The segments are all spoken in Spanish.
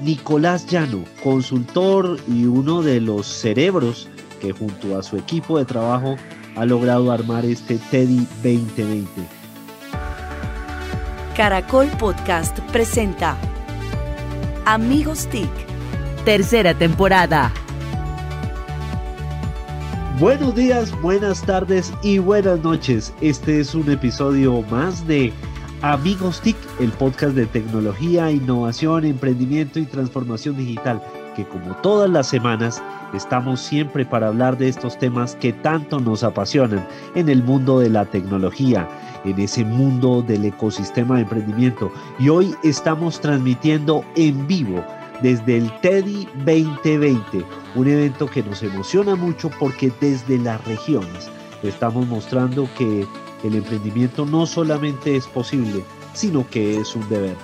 Nicolás Llano, consultor y uno de los cerebros que junto a su equipo de trabajo ha logrado armar este TEDI 2020. Caracol Podcast presenta Amigos TIC, tercera temporada. Buenos días, buenas tardes y buenas noches. Este es un episodio más de Amigos TIC, el podcast de tecnología, innovación, emprendimiento y transformación digital, que como todas las semanas estamos siempre para hablar de estos temas que tanto nos apasionan en el mundo de la tecnología, en ese mundo del ecosistema de emprendimiento. Y hoy estamos transmitiendo en vivo desde el TEDI 2020, un evento que nos emociona mucho porque desde las regiones estamos mostrando que el emprendimiento no solamente es posible, sino que es un deber.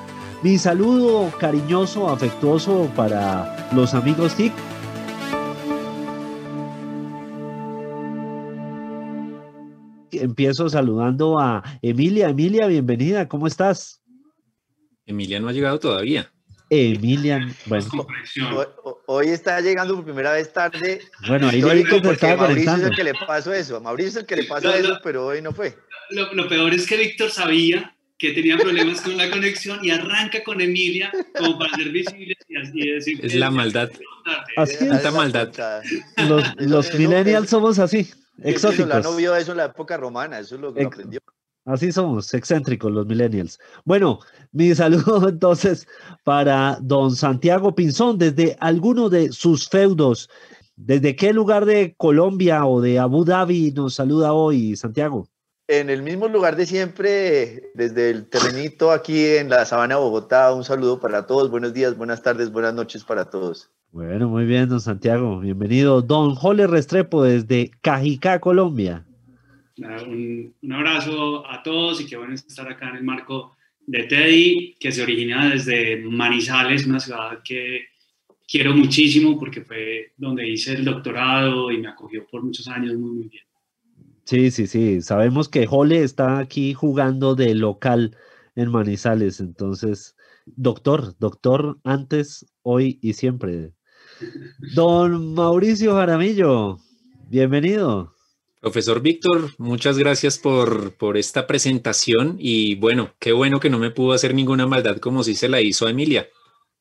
Mi saludo cariñoso, afectuoso para los amigos TIC. Empiezo saludando a Emilia. Emilia, bienvenida, ¿cómo estás? Emilia no ha llegado todavía. Emilia, bueno. Hoy, está llegando por primera vez tarde. Bueno, ahí Víctor estaba Mauricio es el que le pasó eso. A Mauricio es el que le pasó eso, pero hoy no fue. Lo, peor es que Víctor sabía que tenía problemas con la conexión y arranca con Emilia como para ser visible y, decir Es la maldad. Así es. Tanta maldad. Los, los millennials somos así, exóticos. no vio eso en la época romana, eso es lo que aprendió. Así somos, excéntricos los millennials. Bueno, mi saludo entonces para don Santiago Pinzón desde alguno de sus feudos. ¿Desde qué lugar de Colombia o de Abu Dhabi nos saluda hoy, Santiago? En el mismo lugar de siempre, desde el terrenito aquí en la Sabana de Bogotá, un saludo para todos. Buenos días, buenas tardes, buenas noches para todos. Bueno, muy bien, don Santiago. Bienvenido. Don Jole Restrepo desde Cajicá, Colombia. Un, un, abrazo a todos y qué bueno estar acá en el marco de Teddy, que se origina desde Manizales, una ciudad que quiero muchísimo porque fue donde hice el doctorado y me acogió por muchos años muy, muy bien. Sí, sí, sí. Sabemos que Jole está aquí jugando de local en Manizales, entonces, doctor, doctor antes, hoy y siempre. Don Mauricio Jaramillo, bienvenido. Profesor Víctor, muchas gracias por, por, esta presentación y bueno, qué bueno que no me pudo hacer ninguna maldad como si se la hizo a Emilia.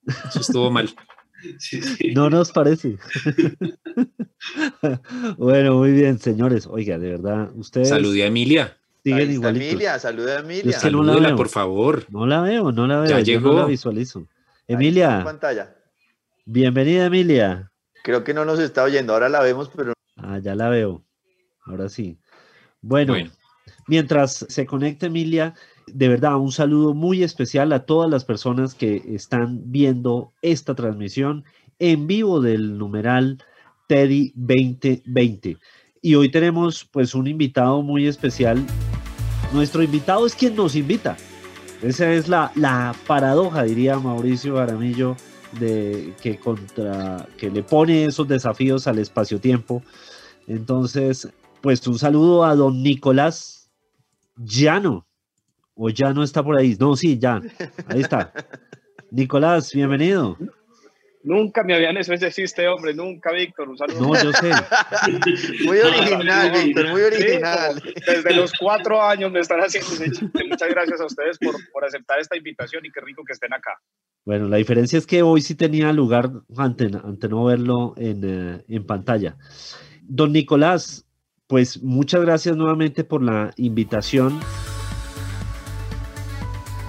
Eso estuvo mal. No nos parece. bueno, muy bien, señores. Oiga, de verdad, ustedes... Salude a Emilia. Siguen igualitos. Emilia, salude a Emilia. Es que no la veo. por favor. No la veo, no la veo. Ya llegó. No la visualizo. Emilia. pantalla. Bienvenida, Emilia. Creo que no nos está oyendo, ahora la vemos, pero... Ah, ya la veo. Ahora sí. Bueno, mientras se conecta Emilia, de verdad un saludo muy especial a todas las personas que están viendo esta transmisión en vivo del numeral Teddy 2020. Y hoy tenemos pues un invitado muy especial. Nuestro invitado es quien nos invita. Esa es la, la paradoja, diría Mauricio Aramillo, de que contra que le pone esos desafíos al espacio-tiempo. Entonces, pues un saludo a don Nicolás Llano. O ya no está por ahí. No, sí, ya. Ahí está. Nicolás, bienvenido. Nunca me habían hecho ese chiste, hombre, nunca, Víctor. Un saludo. No, yo sé. muy original, Víctor, muy original. desde los cuatro años me están haciendo ese chiste. Muchas gracias a ustedes por, por, aceptar esta invitación y qué rico que estén acá. Bueno, la diferencia es que hoy sí tenía lugar ante, ante no verlo en, eh, en pantalla. Don Nicolás, pues muchas gracias nuevamente por la invitación.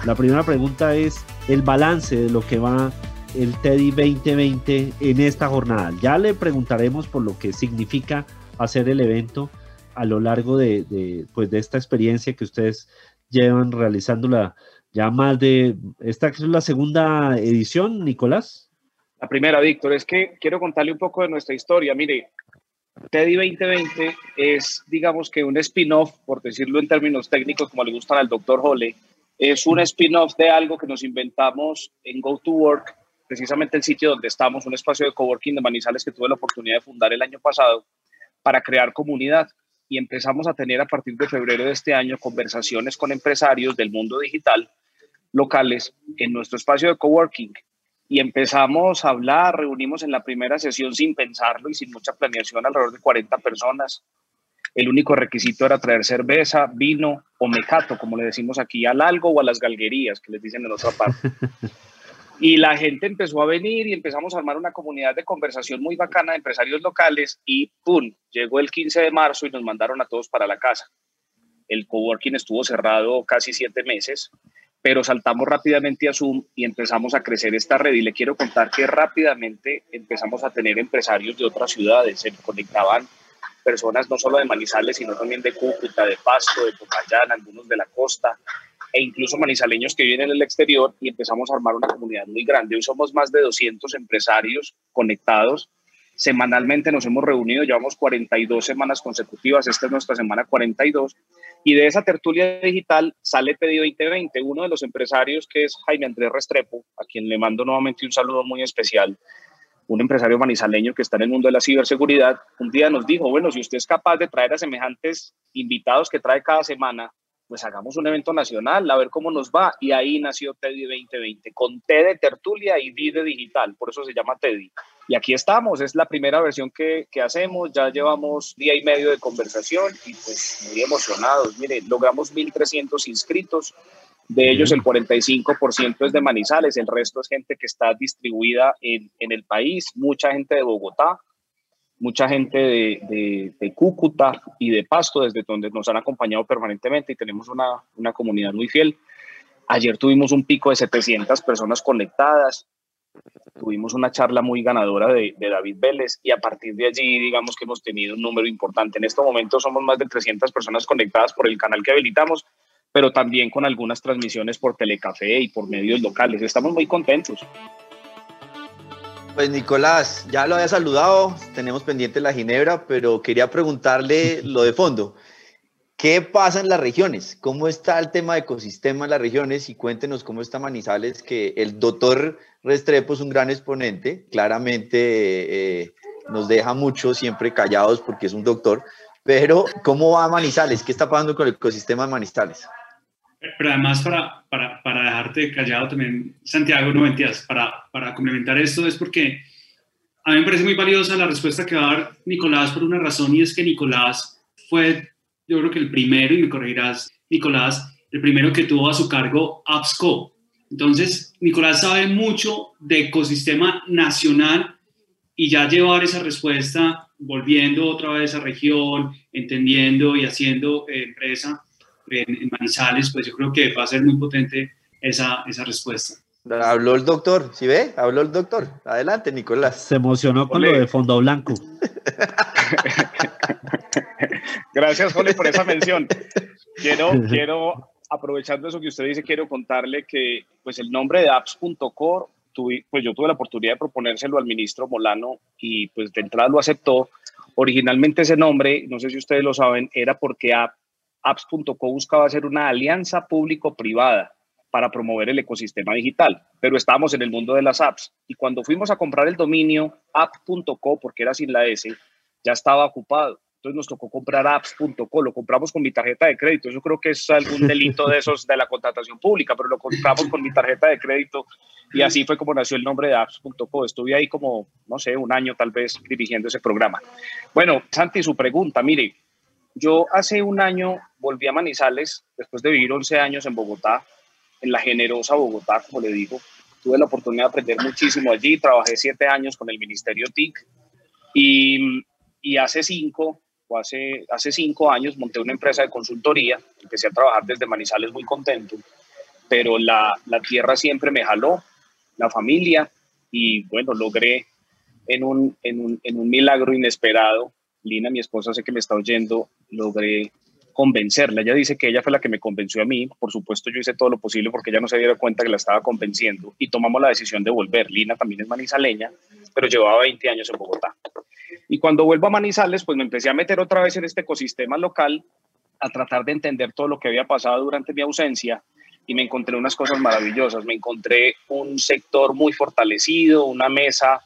La primera pregunta es el balance de lo que va el TEDI 2020 en esta jornada. Ya le preguntaremos por lo que significa hacer el evento a lo largo de, pues de esta experiencia que ustedes llevan realizándola ya más de, esta es la segunda edición, Nicolás. La primera, Víctor, es que quiero contarle un poco de nuestra historia. Mire, TEDI 2020 es, digamos que un spin-off, por decirlo en términos técnicos, como le gustan al doctor Hole, es un spin-off de algo que nos inventamos en Go to Work, precisamente el sitio donde estamos, un espacio de coworking de Manizales que tuve la oportunidad de fundar el año pasado para crear comunidad. Y empezamos a tener a partir de febrero de este año conversaciones con empresarios del mundo digital locales en nuestro espacio de coworking y empezamos a hablar, reunimos en la primera sesión sin pensarlo y sin mucha planeación alrededor de 40 personas. El único requisito era traer cerveza, vino o mecato, como le decimos aquí, al algo o a las galguerías, que les dicen en otra parte. Y la gente empezó a venir y empezamos a armar una comunidad de conversación muy bacana de empresarios locales y ¡pum! Llegó el 15 de marzo y nos mandaron a todos para la casa. El coworking estuvo cerrado casi siete meses, pero saltamos rápidamente a Zoom y empezamos a crecer esta red. Y le quiero contar que rápidamente empezamos a tener empresarios de otras ciudades. Se conectaban personas no solo de Manizales, sino también de Cúcuta, de Pasto, de Popayán, algunos de la costa e incluso manizaleños que viven en el exterior y empezamos a armar una comunidad muy grande. Hoy somos más de 200 empresarios conectados. Semanalmente nos hemos reunido, llevamos 42 semanas consecutivas, esta es nuestra semana 42, y de esa tertulia digital sale Pedido 2020. Uno de los empresarios que es Jaime Andrés Restrepo, a quien le mando nuevamente un saludo muy especial, un empresario manizaleño que está en el mundo de la ciberseguridad, un día nos dijo, bueno, si usted es capaz de traer a semejantes invitados que trae cada semana, pues hagamos un evento nacional, a ver cómo nos va. Y ahí nació TEDI 2020, con T de tertulia y D de digital, por eso se llama TEDI. Y aquí estamos, es la primera versión que, que, hacemos, ya llevamos día y medio de conversación y pues muy emocionados. Mire, logramos 1.300 inscritos, de ellos el 45% es de Manizales, el resto es gente que está distribuida en, en el país, mucha gente de Bogotá, mucha gente de, Cúcuta y de Pasto, desde donde nos han acompañado permanentemente y tenemos una, una, comunidad muy fiel. Ayer tuvimos un pico de 700 personas conectadas, tuvimos una charla muy ganadora de, de, David Vélez y a partir de allí digamos que hemos tenido un número importante. En este momento somos más de 300 personas conectadas por el canal que habilitamos, pero también con algunas transmisiones por Telecafé y por medios locales. Estamos muy contentos. Pues Nicolás, ya lo había saludado, tenemos pendiente la Ginebra, pero quería preguntarle lo de fondo. ¿Qué pasa en las regiones? ¿Cómo está el tema de ecosistema en las regiones? Y cuéntenos cómo está Manizales, que el doctor Restrepo es un gran exponente, claramente eh, nos deja mucho siempre callados porque es un doctor, pero ¿cómo va Manizales? ¿Qué está pasando con el ecosistema de Manizales? Pero además, para, para, para, dejarte callado también, Santiago, no mentiras, para, para complementar esto es porque a mí me parece muy valiosa la respuesta que va a dar Nicolás por una razón y es que Nicolás fue, yo creo que el primero, y me corregirás, Nicolás, el primero que tuvo a su cargo AppsCo. Entonces, Nicolás sabe mucho de ecosistema nacional y ya llevar esa respuesta volviendo otra vez a región, entendiendo y haciendo eh, empresa en, Manizales, pues yo creo que va a ser muy potente esa, esa respuesta. Habló el doctor, ¿sí ve? Habló el doctor. Adelante, Nicolás. Se emocionó con lo de fondo blanco. Gracias, Jole, por esa mención. Quiero, quiero, aprovechando eso que usted dice, quiero contarle que pues el nombre de apps.core, pues yo tuve la oportunidad de proponérselo al ministro Molano y pues de entrada lo aceptó. Originalmente ese nombre, no sé si ustedes lo saben, era porque app apps.co buscaba hacer una alianza público-privada para promover el ecosistema digital, pero estábamos en el mundo de las apps y cuando fuimos a comprar el dominio app.co, porque era sin la S, ya estaba ocupado. Entonces nos tocó comprar apps.co, lo compramos con mi tarjeta de crédito. Eso creo que es algún delito de esos de la contratación pública, pero lo compramos con mi tarjeta de crédito y así fue como nació el nombre de apps.co. Estuve ahí como, no sé, un año tal vez dirigiendo ese programa. Bueno, Santi, su pregunta, mire, yo hace un año volví a Manizales, después de vivir 11 años en Bogotá, en la generosa Bogotá, como le digo. Tuve la oportunidad de aprender muchísimo allí, trabajé siete años con el Ministerio TIC y, hace cinco, o hace, hace cinco años monté una empresa de consultoría, empecé a trabajar desde Manizales muy contento, pero la, la tierra siempre me jaló, la familia, y bueno, logré en un, en un, en un milagro inesperado Lina, mi esposa, sé que me está oyendo, logré convencerla. Ella dice que ella fue la que me convenció a mí. Por supuesto, yo hice todo lo posible porque ella no se diera cuenta que la estaba convenciendo y tomamos la decisión de volver. Lina también es manizaleña, pero llevaba 20 años en Bogotá. Y cuando vuelvo a Manizales, pues me empecé a meter otra vez en este ecosistema local, a tratar de entender todo lo que había pasado durante mi ausencia y me encontré unas cosas maravillosas. Me encontré un sector muy fortalecido, una mesa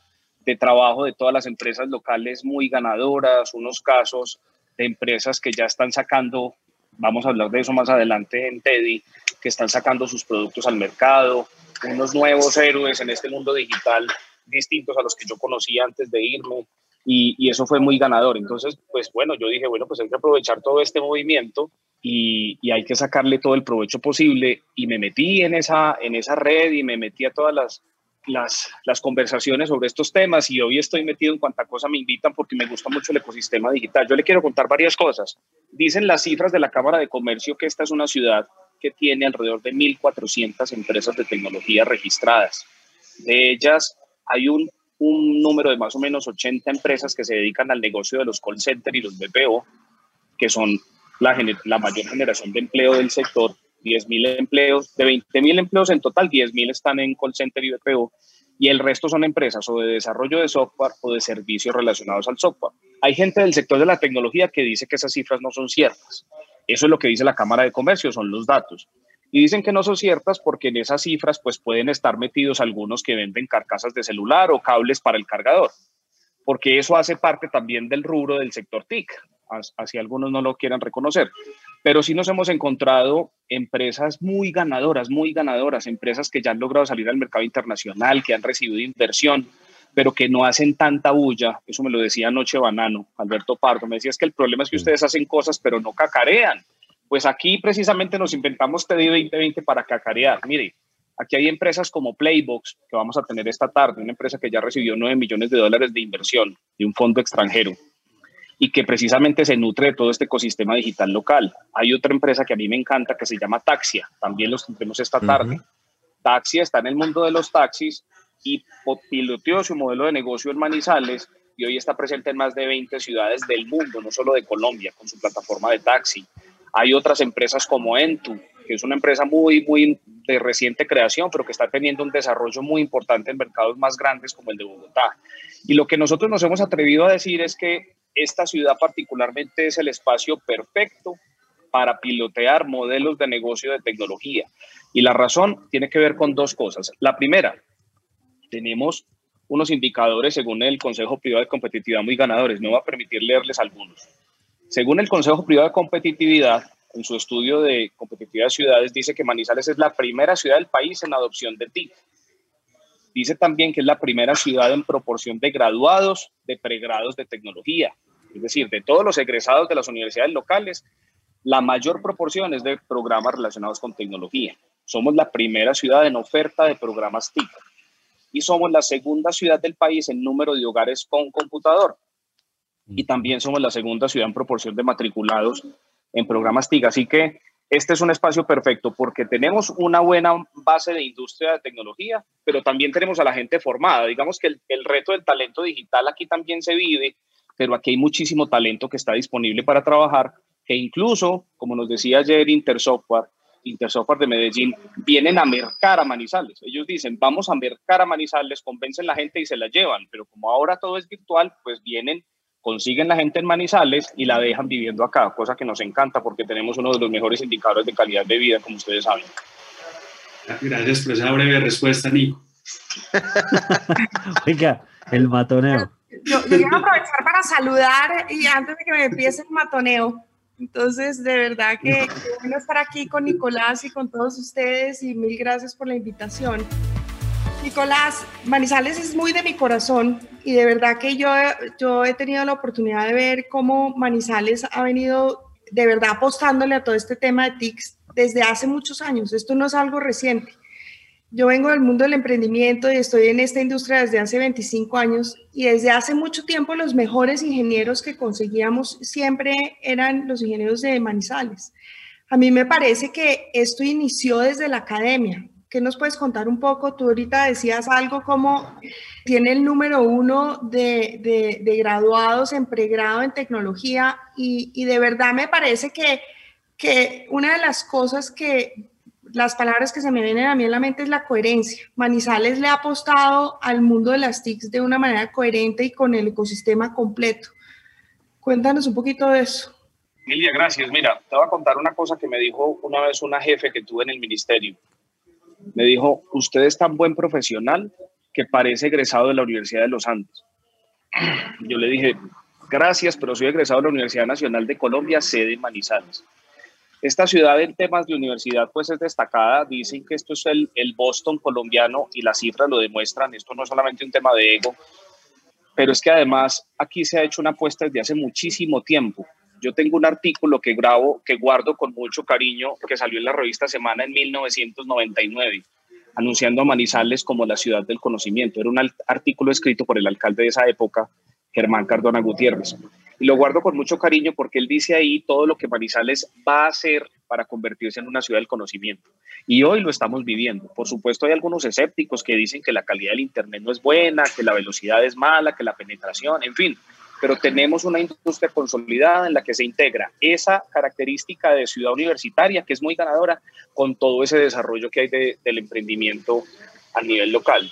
de trabajo de todas las empresas locales muy ganadoras, unos casos de empresas que ya están sacando, vamos a hablar de eso más adelante en Teddy, que están sacando sus productos al mercado, unos nuevos héroes en este mundo digital distintos a los que yo conocía antes de irme y, y, eso fue muy ganador. Entonces, pues bueno, yo dije, bueno, pues hay que aprovechar todo este movimiento y, y, hay que sacarle todo el provecho posible y me metí en esa, en esa red y me metí a todas las, las, las conversaciones sobre estos temas y hoy estoy metido en cuanta cosa me invitan porque me gusta mucho el ecosistema digital. Yo le quiero contar varias cosas. Dicen las cifras de la Cámara de Comercio que esta es una ciudad que tiene alrededor de 1.400 empresas de tecnología registradas. De ellas hay un, un número de más o menos 80 empresas que se dedican al negocio de los call centers y los BPO, que son la, la mayor generación de empleo del sector 10.000 empleos, de 20.000 empleos en total, 10.000 están en call center y BPO, y el resto son empresas o de desarrollo de software o de servicios relacionados al software. Hay gente del sector de la tecnología que dice que esas cifras no son ciertas. Eso es lo que dice la Cámara de Comercio, son los datos. Y dicen que no son ciertas porque en esas cifras pues pueden estar metidos algunos que venden carcasas de celular o cables para el cargador, porque eso hace parte también del rubro del sector TIC, así algunos no lo quieran reconocer. Pero sí nos hemos encontrado empresas muy ganadoras, muy ganadoras, empresas que ya han logrado salir al mercado internacional, que han recibido inversión, pero que no hacen tanta bulla. Eso me lo decía anoche Banano, Alberto Pardo. Me decía, es que el problema es que ustedes hacen cosas, pero no cacarean. Pues aquí precisamente nos inventamos TDI 2020 para cacarear. Mire, aquí hay empresas como Playbox, que vamos a tener esta tarde, una empresa que ya recibió 9 millones de dólares de inversión de un fondo extranjero y que precisamente se nutre de todo este ecosistema digital local. Hay otra empresa que a mí me encanta que se llama Taxia, también los tendremos esta tarde. Taxia está en el mundo de los taxis y piloteó su modelo de negocio en Manizales y hoy está presente en más de 20 ciudades del mundo, no solo de Colombia, con su plataforma de taxi. Hay otras empresas como Entu, que es una empresa muy, muy de reciente creación, pero que está teniendo un desarrollo muy importante en mercados más grandes como el de Bogotá. Y lo que nosotros nos hemos atrevido a decir es que esta ciudad particularmente es el espacio perfecto para pilotear modelos de negocio de tecnología. Y la razón tiene que ver con dos cosas. La primera, tenemos unos indicadores según el Consejo Privado de Competitividad muy ganadores. Me voy a permitir leerles algunos. Según el Consejo Privado de Competitividad, en su estudio de competitividad de ciudades, dice que Manizales es la primera ciudad del país en adopción de TIC. Dice también que es la primera ciudad en proporción de graduados de pregrados de tecnología. Es decir, de todos los egresados de las universidades locales, la mayor proporción es de programas relacionados con tecnología. Somos la primera ciudad en oferta de programas TIC y somos la segunda ciudad del país en número de hogares con computador. Y también somos la segunda ciudad en proporción de matriculados en programas TIC. Así que este es un espacio perfecto porque tenemos una buena base de industria de tecnología, pero también tenemos a la gente formada. Digamos que el, reto del talento digital aquí también se vive pero aquí hay muchísimo talento que está disponible para trabajar, que incluso, como nos decía ayer Intersoftware, Intersoftware de Medellín, vienen a mercar a Manizales. Ellos dicen, vamos a mercar a Manizales, convencen la gente y se la llevan, pero como ahora todo es virtual, pues vienen, consiguen la gente en Manizales y la dejan viviendo acá, cosa que nos encanta porque tenemos uno de los mejores indicadores de calidad de vida, como ustedes saben. Gracias por esa breve respuesta, Nico. Venga, el matoneo yo, yo a aprovechar para saludar y antes de que me empiece el matoneo. Entonces, de verdad que, bueno estar aquí con Nicolás y con todos ustedes y mil gracias por la invitación. Nicolás, Manizales es muy de mi corazón y de verdad que yo, yo he tenido la oportunidad de ver cómo Manizales ha venido de verdad apostándole a todo este tema de TICS desde hace muchos años. Esto no es algo reciente. Yo vengo del mundo del emprendimiento y estoy en esta industria desde hace 25 años y desde hace mucho tiempo los mejores ingenieros que conseguíamos siempre eran los ingenieros de Manizales. A mí me parece que esto inició desde la academia. ¿Qué nos puedes contar un poco? Tú ahorita decías algo como tiene el número uno de, de, graduados en pregrado en tecnología y, de verdad me parece que, que una de las cosas que las palabras que se me vienen a mí en la mente es la coherencia. Manizales le ha apostado al mundo de las TICs de una manera coherente y con el ecosistema completo. Cuéntanos un poquito de eso. Emilia, gracias. Mira, te voy a contar una cosa que me dijo una vez una jefe que tuve en el ministerio. Me dijo, usted es tan buen profesional que parece egresado de la Universidad de los Andes. Yo le dije, gracias, pero soy egresado de la Universidad Nacional de Colombia, sede Manizales. Esta ciudad en temas de universidad pues es destacada, dicen que esto es el, el Boston colombiano y las cifras lo demuestran, esto no es solamente un tema de ego, pero es que además aquí se ha hecho una apuesta desde hace muchísimo tiempo. Yo tengo un artículo que grabo, que guardo con mucho cariño, que salió en la revista Semana en 1999, anunciando a Manizales como la ciudad del conocimiento. Era un artículo escrito por el alcalde de esa época, Germán Cardona Gutiérrez. Y lo guardo con mucho cariño porque él dice ahí todo lo que Manizales va a hacer para convertirse en una ciudad del conocimiento. Y hoy lo estamos viviendo. Por supuesto, hay algunos escépticos que dicen que la calidad del Internet no es buena, que la velocidad es mala, que la penetración, en fin. Pero tenemos una industria consolidada en la que se integra esa característica de ciudad universitaria, que es muy ganadora, con todo ese desarrollo que hay del emprendimiento a nivel local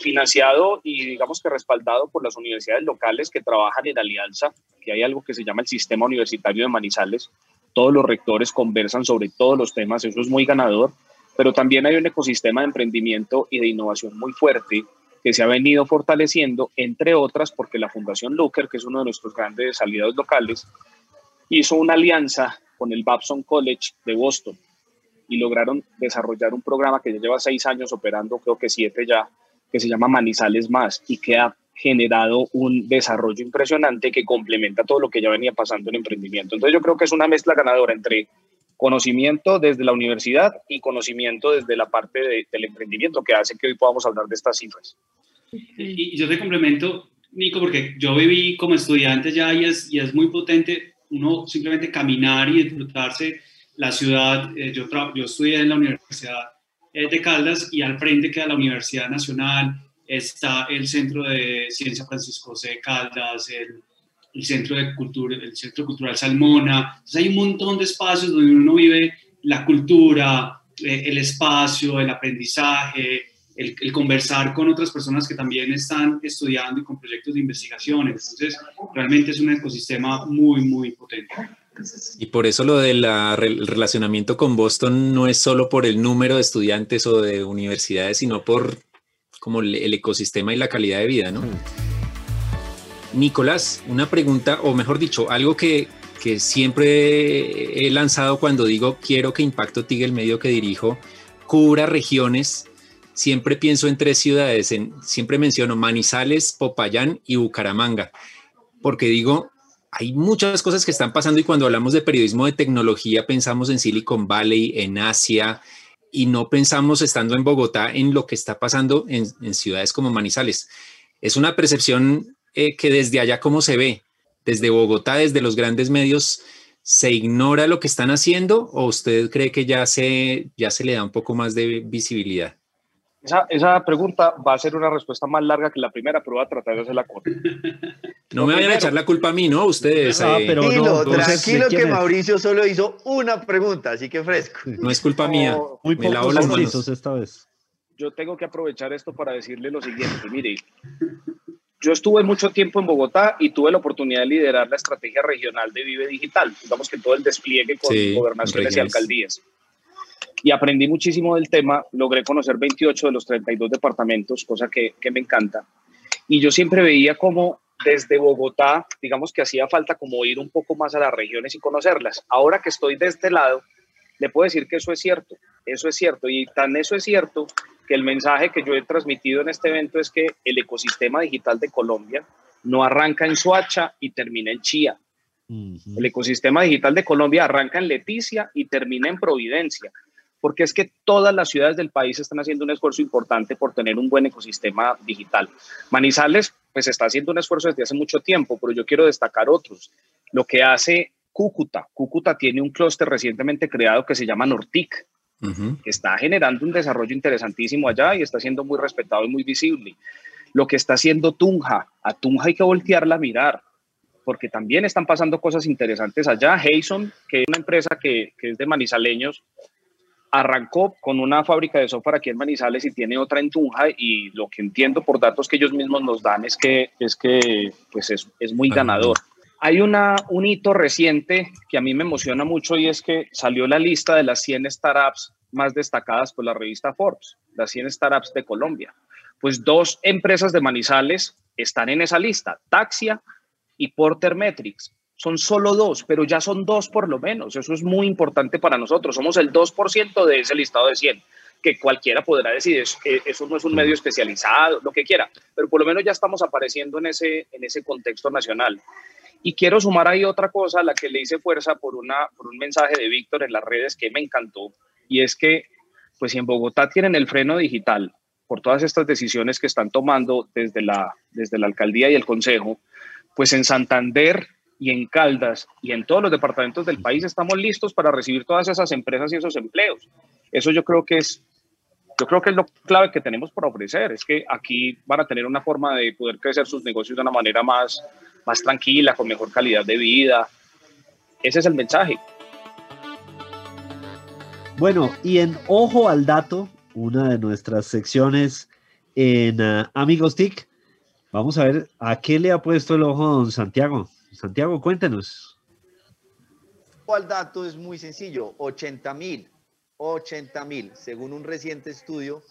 financiado y digamos que respaldado por las universidades locales que trabajan en alianza, que hay algo que se llama el Sistema Universitario de Manizales. Todos los rectores conversan sobre todos los temas, eso es muy ganador, pero también hay un ecosistema de emprendimiento y de innovación muy fuerte que se ha venido fortaleciendo, entre otras porque la Fundación Looker, que es uno de nuestros grandes aliados locales, hizo una alianza con el Babson College de Boston y lograron desarrollar un programa que ya lleva seis años operando, creo que siete ya, que se llama Manizales Más y que ha generado un desarrollo impresionante que complementa todo lo que ya venía pasando en emprendimiento. Entonces yo creo que es una mezcla ganadora entre conocimiento desde la universidad y conocimiento desde la parte del emprendimiento que hace que hoy podamos hablar de estas cifras. Y, yo te complemento, Nico, porque yo viví como estudiante ya y es, y es muy potente uno simplemente caminar y disfrutarse la ciudad. Eh, yo, yo estudié en la Universidad de Caldas y al frente queda la Universidad Nacional, está el Centro de Ciencia Francisco de Caldas, el, el, Centro de Cultura, el Centro Cultural Salmona. Entonces hay un montón de espacios donde uno vive la cultura, eh, el espacio, el aprendizaje, el, el, conversar con otras personas que también están estudiando y con proyectos de investigación. Entonces, realmente es un ecosistema muy, muy potente. Y por eso lo del relacionamiento con Boston no es solo por el número de estudiantes o de universidades, sino por como el, ecosistema y la calidad de vida, ¿no? Nicolás, una pregunta, o mejor dicho, algo que, que siempre he lanzado cuando digo quiero que Impacto TIG, el medio que dirijo, cubra regiones. Siempre pienso en tres ciudades, en, siempre menciono Manizales, Popayán y Bucaramanga, porque digo, hay muchas cosas que están pasando y cuando hablamos de periodismo de tecnología pensamos en Silicon Valley, en Asia y no pensamos estando en Bogotá en lo que está pasando en, ciudades como Manizales. Es una percepción eh, que desde allá cómo se ve, desde Bogotá, desde los grandes medios, ¿se ignora lo que están haciendo o usted cree que ya se, ya se le da un poco más de visibilidad? Esa, esa, pregunta va a ser una respuesta más larga que la primera, pero voy a tratar de hacerla corta. No me vayan a echar la culpa a mí, ¿no? Ustedes. Ah, pero tranquilo, tranquilo que Mauricio solo hizo una pregunta, así que fresco. No es culpa mía. Muy me lavo las manos. esta vez. Yo tengo que aprovechar esto para decirle lo siguiente. Mire, yo estuve mucho tiempo en Bogotá y tuve la oportunidad de liderar la estrategia regional de Vive Digital. Digamos que todo el despliegue con gobernaciones y alcaldías y aprendí muchísimo del tema. Logré conocer 28 de los 32 departamentos, cosa que, que me encanta. Y yo siempre veía como desde Bogotá, digamos que hacía falta como ir un poco más a las regiones y conocerlas. Ahora que estoy de este lado, le puedo decir que eso es cierto, eso es cierto. Y tan eso es cierto que el mensaje que yo he transmitido en este evento es que el ecosistema digital de Colombia no arranca en Suacha y termina en Chía. El ecosistema digital de Colombia arranca en Leticia y termina en Providencia porque es que todas las ciudades del país están haciendo un esfuerzo importante por tener un buen ecosistema digital. Manizales, pues está haciendo un esfuerzo desde hace mucho tiempo, pero yo quiero destacar otros. Lo que hace Cúcuta. Cúcuta tiene un clúster recientemente creado que se llama Nortic, que está generando un desarrollo interesantísimo allá y está siendo muy respetado y muy visible. Lo que está haciendo Tunja, a Tunja hay que voltearla a mirar, porque también están pasando cosas interesantes allá. Hayson, que es una empresa que, que es de manizaleños, arrancó con una fábrica de software aquí en Manizales y tiene otra en Tunja y lo que entiendo por datos que ellos mismos nos dan es que es, que, pues es, es muy ganador. Hay una, un hito reciente que a mí me emociona mucho y es que salió la lista de las 100 startups más destacadas por la revista Forbes, las 100 startups de Colombia. Pues dos empresas de Manizales están en esa lista, Taxia y Porter Metrics son solo dos, pero ya son dos por lo menos. Eso es muy importante para nosotros. Somos el 2% de ese listado de 100, que cualquiera podrá decir, eso no es un medio especializado, lo que quiera, pero por lo menos ya estamos apareciendo en ese, en ese contexto nacional. Y quiero sumar ahí otra cosa a la que le hice fuerza por, una, por un mensaje de Víctor en las redes que me encantó, y es que, pues si en Bogotá tienen el freno digital por todas estas decisiones que están tomando desde la, desde la alcaldía y el consejo, pues en Santander y en Caldas y en todos los departamentos del país estamos listos para recibir todas esas empresas y esos empleos. Eso yo creo que es yo creo que es lo clave que tenemos por ofrecer, es que aquí van a tener una forma de poder crecer sus negocios de una manera más, más tranquila, con mejor calidad de vida. Ese es el mensaje. Bueno, y en Ojo al Dato, una de nuestras secciones en uh, Amigos TIC, vamos a ver a qué le ha puesto el ojo don Santiago. Santiago, cuéntenos. El dato es muy sencillo, 80 mil, 80 mil, según un reciente estudio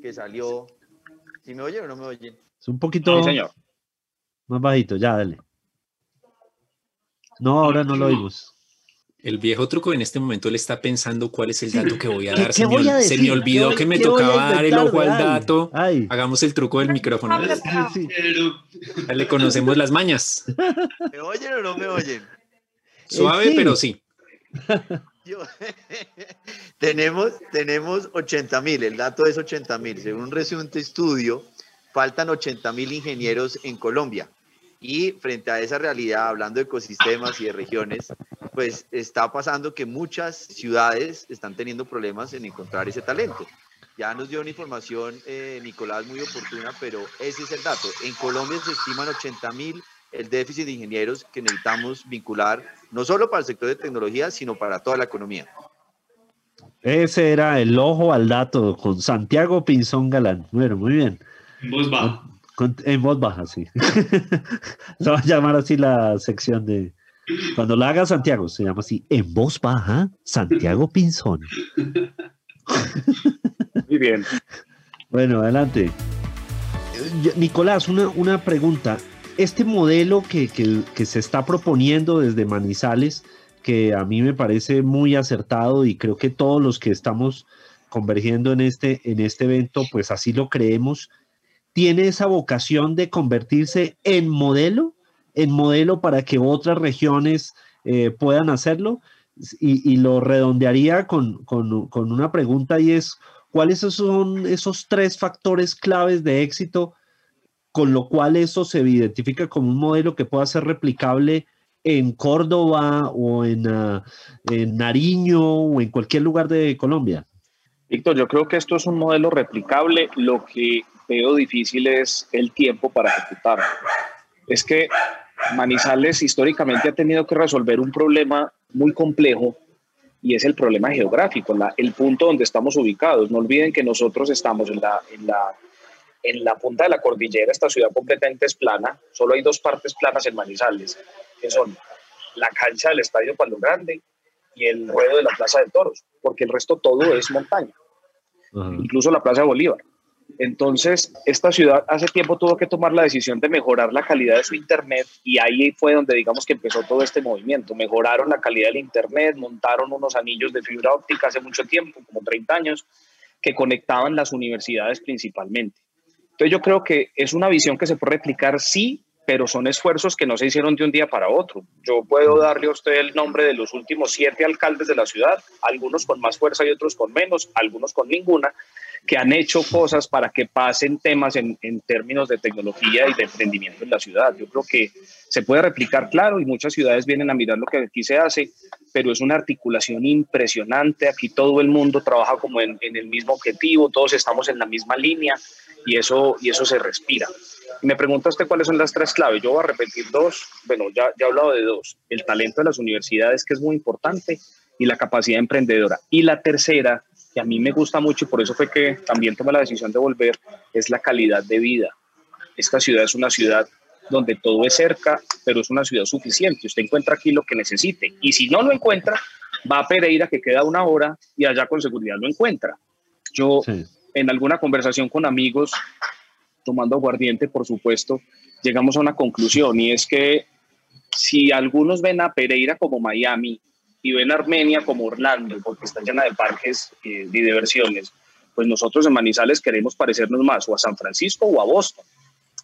que salió. ¿Si me oyen o no me oyen? Es un poquito señor. Más bajito, ya, dale. No, ahora no lo oímos. El viejo truco en este momento le está pensando cuál es el dato que voy a ¿Qué- dar. qué se, me, voy a ol- se decir? me olvidó ¿Qué que me tocaba dar el ojo al dato. ay. Hagamos el truco del micrófono. Sí, sí. Pero Ya Le conocemos las mañas. ¿Me oyen o no me oyen? Suave, sí. pero sí. Yo- tenemos, tenemos 80 mil, el dato es 80 mil. Según un reciente estudio, faltan 80 mil ingenieros en Colombia. Y frente a esa realidad, hablando de ecosistemas y de regiones, pues está pasando que muchas ciudades están teniendo problemas en encontrar ese talento. Ya nos dio una información, eh, Nicolás, muy oportuna, pero ese es el dato. En Colombia se estiman 80 mil el déficit de ingenieros que necesitamos vincular, no solo para el sector de tecnología, sino para toda la economía. Ese era el ojo al dato con Santiago Pinzón Galán. Bueno, muy bien. En voz baja. Con- en voz baja, sí. se va a llamar así la sección de. Cuando la haga Santiago, se llama así. En voz baja, Santiago Pinzón. Muy bien. Bueno, adelante. Nicolás, una, una pregunta. Este modelo que, que- que se está proponiendo desde Manizales, que a mí me parece muy acertado y creo que todos los que estamos convergiendo en este, en este evento, pues así lo creemos, tiene esa vocación de convertirse en modelo, en modelo para que otras regiones eh, puedan hacerlo. Y, lo redondearía con, con- con una pregunta y es, ¿cuáles son esos tres factores claves de éxito con lo cual eso se identifica como un modelo que pueda ser replicable en Córdoba o en, ah, en Nariño o en cualquier lugar de Colombia? Víctor, yo creo que esto es un modelo replicable. Lo que veo difícil es el tiempo para ejecutarlo. Es que Manizales históricamente ha tenido que resolver un problema muy complejo y es el problema geográfico, la- el punto donde estamos ubicados. No olviden que nosotros estamos en la, en la, en la punta de la cordillera, esta ciudad completamente es plana, solo hay dos partes planas en Manizales, que son la cancha del Estadio Palo Grande y el ruedo de la Plaza de Toros, porque el resto todo es montaña incluso la Plaza Bolívar. Entonces, esta ciudad hace tiempo tuvo que tomar la decisión de mejorar la calidad de su Internet y ahí fue donde digamos que empezó todo este movimiento. Mejoraron la calidad del Internet, montaron unos anillos de fibra óptica hace mucho tiempo, como 30 años, que conectaban las universidades principalmente. Entonces, yo creo que es una visión que se puede replicar, sí, pero son esfuerzos que no se hicieron de un día para otro. Yo puedo darle a usted el nombre de los últimos siete alcaldes de la ciudad, algunos con más fuerza y otros con menos, algunos con ninguna, que han hecho cosas para que pasen temas en, en términos de tecnología y de emprendimiento en la ciudad. Yo creo que se puede replicar, claro, y muchas ciudades vienen a mirar lo que aquí se hace, pero es una articulación impresionante. Aquí todo el mundo trabaja como en, en el mismo objetivo, todos estamos en la misma línea y eso, y eso se respira. Me pregunta usted cuáles son las tres claves. Yo voy a repetir dos. Bueno, ya, ya he hablado de dos. El talento de las universidades, que es muy importante, y la capacidad emprendedora. Y la tercera, que a mí me gusta mucho y por eso fue que también tomé la decisión de volver, es la calidad de vida. Esta ciudad es una ciudad donde todo es cerca, pero es una ciudad suficiente. Usted encuentra aquí lo que necesite. Y si no lo encuentra, va a Pereira, que queda una hora, y allá con seguridad lo encuentra. Yo, Sí. en alguna conversación con amigos, tomando aguardiente, por supuesto, llegamos a una conclusión y es que si algunos ven a Pereira como Miami y ven Armenia como Orlando, porque está llena de parques eh, y diversiones, pues nosotros en Manizales queremos parecernos más o a San Francisco o a Boston.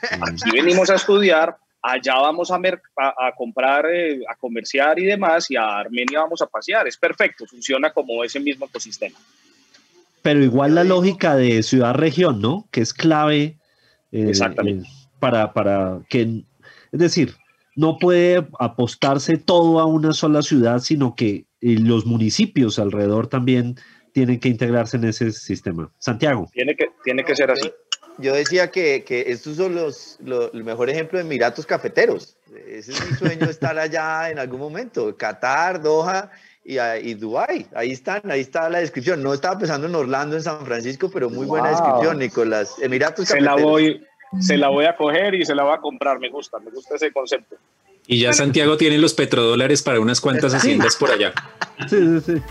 Aquí venimos a estudiar, allá vamos a, a, comprar, eh, a comerciar y demás, y a Armenia vamos a pasear. Es perfecto, funciona como ese mismo ecosistema. Pero igual la lógica de ciudad-región, ¿no? Que es clave eh, eh, para, para que, es decir, no puede apostarse todo a una sola ciudad, sino que los municipios alrededor también tienen que integrarse en ese sistema. Santiago. Tiene que, tiene que ser así yo decía que, que estos son los, el mejor ejemplo de Emiratos cafeteros. Ese es mi sueño estar allá en algún momento. Qatar, Doha y, y Dubái. Ahí están, ahí está la descripción. No estaba pensando en Orlando, en San Francisco, pero muy buena descripción, Nicolás. Emiratos se La voy, se la voy a coger y se la voy a comprar. Me gusta, me gusta ese concepto. Y ya Santiago tiene los petrodólares para unas cuantas haciendas por allá. Sí, sí, sí.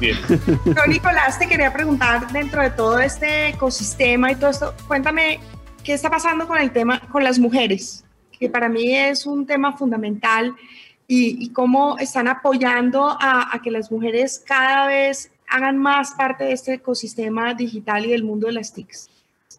Bien. Yo, Nicolás, te quería preguntar dentro de todo este ecosistema y todo esto, cuéntame qué está pasando con el tema con las mujeres, que para mí es un tema fundamental y, cómo están apoyando a, que las mujeres cada vez hagan más parte de este ecosistema digital y del mundo de las TICs.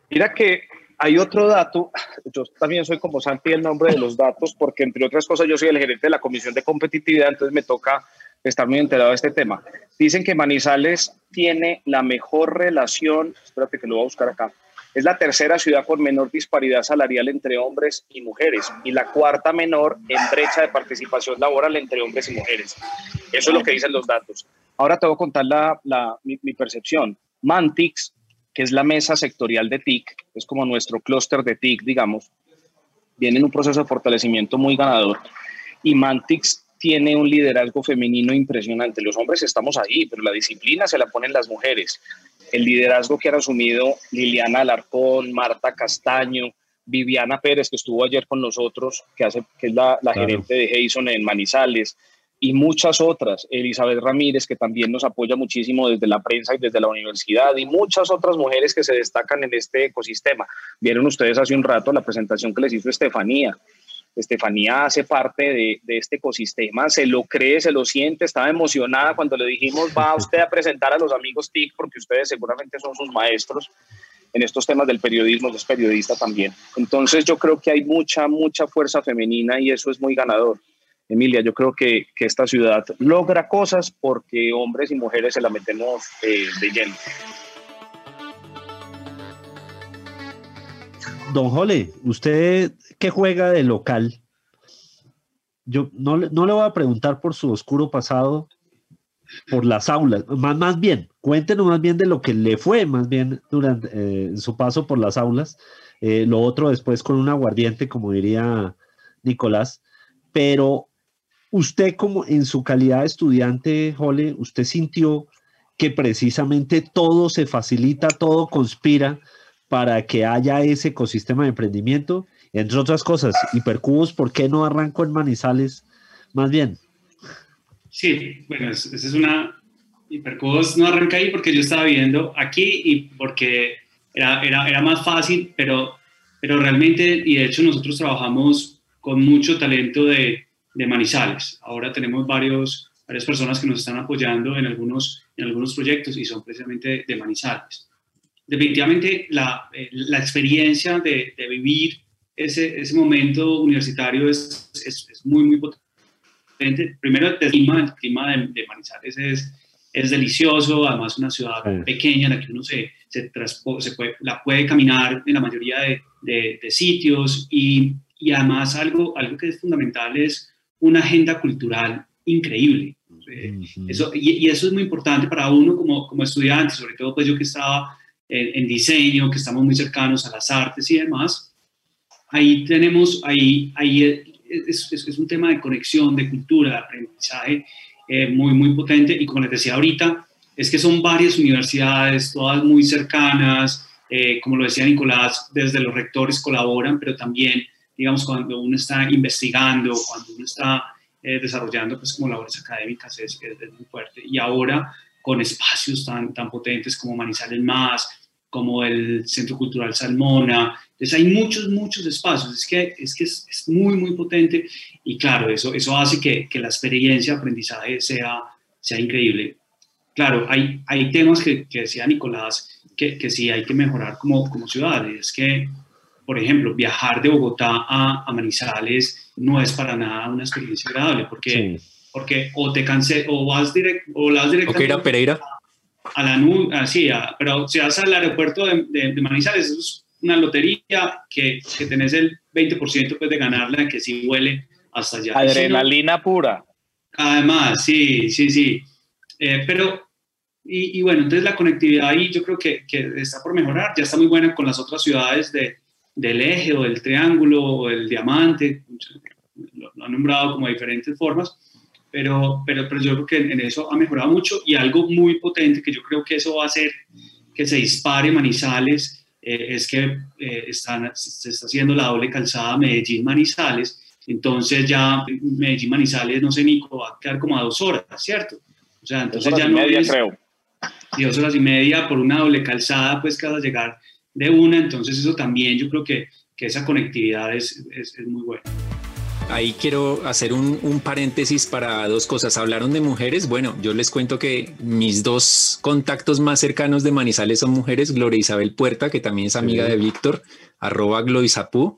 Mira que hay otro dato, yo también soy como Santi el nombre de los datos, porque entre otras cosas yo soy el gerente de la Comisión de Competitividad, entonces me toca estar muy enterado de este tema. Dicen que Manizales tiene la mejor relación, espérate que lo voy a buscar acá, es la tercera ciudad con menor disparidad salarial entre hombres y mujeres y la cuarta menor en brecha de participación laboral entre hombres y mujeres. Eso es lo que dicen los datos. Ahora te voy a contar la, la, mi, mi, percepción. Mantix, que es la mesa sectorial de TIC, es como nuestro clúster de TIC, digamos, viene en un proceso de fortalecimiento muy ganador. Y Mantix tiene un liderazgo femenino impresionante. Los hombres estamos ahí, pero la disciplina se la ponen las mujeres. El liderazgo que han asumido Liliana Alarcón, Marta Castaño, Viviana Pérez, que estuvo ayer con nosotros, que, hace, que es la, gerente de Jason en Manizales, y muchas otras, Elizabeth Ramírez, que también nos apoya muchísimo desde la prensa y desde la universidad, y muchas otras mujeres que se destacan en este ecosistema. Vieron ustedes hace un rato la presentación que les hizo Estefanía. Estefanía hace parte de, este ecosistema, se lo cree, se lo siente, estaba emocionada cuando le dijimos, va usted a presentar a los amigos TIC, porque ustedes seguramente son sus maestros en estos temas del periodismo, es periodista también. Entonces yo creo que hay mucha, mucha fuerza femenina y eso es muy ganador. Emilia, yo creo que, esta ciudad logra cosas porque hombres y mujeres se la metemos eh, de lleno. Don Jole, usted qué juega de local, yo no, no le voy a preguntar por su oscuro pasado, por las aulas, más, más bien, cuéntenos más bien de lo que le fue más bien durante eh, su paso por las aulas, eh, lo otro después con un aguardiente, como diría Nicolás, pero usted como en su calidad de estudiante, Jole, usted sintió que precisamente todo se facilita, todo conspira para que haya ese ecosistema de emprendimiento entre otras cosas, hipercubos, ¿por qué no arranco en Manizales más bien? Sí, bueno, esa es una... Hipercubos no arranca ahí porque yo estaba viviendo aquí y porque era, era, era más fácil, pero, pero realmente, y de hecho nosotros trabajamos con mucho talento de, de Manizales. Ahora tenemos varios, varias personas que nos están apoyando en algunos, en algunos proyectos y son precisamente de Manizales. Definitivamente la, eh, la experiencia de, de vivir ese, ese momento universitario es, es, muy, muy potente. Primero, el clima, el clima de, de Manizales es, es delicioso, además una ciudad pequeña en la que uno se, se, se puede, la puede caminar en la mayoría de, de, sitios y, y, además algo, algo que es fundamental es una agenda cultural increíble. eso, y, y, eso es muy importante para uno como, como estudiante, sobre todo pues yo que estaba en, en diseño, que estamos muy cercanos a las artes y demás, ahí tenemos, ahí, ahí es, es, un tema de conexión, de cultura, de aprendizaje eh, muy, muy potente. Y como les decía ahorita, es que son varias universidades, todas muy cercanas, eh, como lo decía Nicolás, desde los rectores colaboran, pero también, digamos, cuando uno está investigando, cuando uno está eh, desarrollando, pues como labores académicas es, es, muy fuerte. Y ahora, con espacios tan, tan potentes como Manizales Más, como el Centro Cultural Salmona. Entonces hay muchos, muchos espacios. Es que es, que es, muy, muy potente y claro, eso, eso hace que, que, la experiencia de aprendizaje sea, sea increíble. Claro, hay, hay temas que, que decía Nicolás que, que sí hay que mejorar como, como ciudad. Es que, por ejemplo, viajar de Bogotá a, a Manizales no es para nada una experiencia agradable porque, porque o te cansé o vas directo o vas directamente a Pereira a la nube, así, pero si vas al aeropuerto de, de, Manizales, eso es una lotería que, que tenés el 20% pues, de ganarla, que sí huele hasta allá. Adrenalina pura. Además, sí, sí, sí. Eh, pero, y, y, bueno, entonces la conectividad ahí yo creo que, que, está por mejorar, ya está muy buena con las otras ciudades de, del eje o del triángulo o del diamante, lo, lo han nombrado como de diferentes formas, pero, pero, pero yo creo que en eso ha mejorado mucho y algo muy potente que yo creo que eso va a hacer que se dispare Manizales eh, es que eh, están, se está haciendo la doble calzada Medellín-Manizales, entonces ya Medellín-Manizales, no sé, Nico, va a quedar como a dos horas, ¿cierto? O sea, entonces ya no media, es, creo. Y dos horas y media por una doble calzada, pues que vas a llegar de una, entonces eso también yo creo que, que esa conectividad es, es, es muy buena. Ahí quiero hacer un, paréntesis para dos cosas. Hablaron de mujeres. Bueno, yo les cuento que mis dos contactos más cercanos de Manizales son mujeres. Gloria Isabel Puerta, que también es amiga de Víctor, arroba Gloisapú,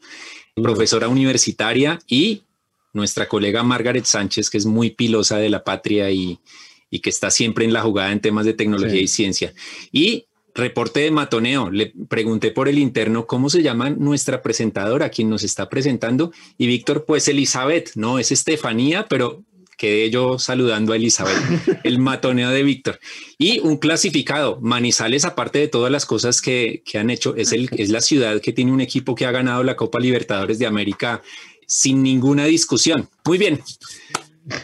profesora universitaria, y nuestra colega Margaret Sánchez, que es muy pilosa de la patria y, que está siempre en la jugada en temas de tecnología y ciencia. Y reporte de matoneo. Le pregunté por el interno cómo se llama nuestra presentadora, quien nos está presentando. Y Víctor, pues Elizabeth, no es Estefanía, pero quedé yo saludando a Elizabeth, el matoneo de Víctor. Y un clasificado, Manizales, aparte de todas las cosas que, que han hecho, es, el, es la ciudad que tiene un equipo que ha ganado la Copa Libertadores de América sin ninguna discusión. Muy bien.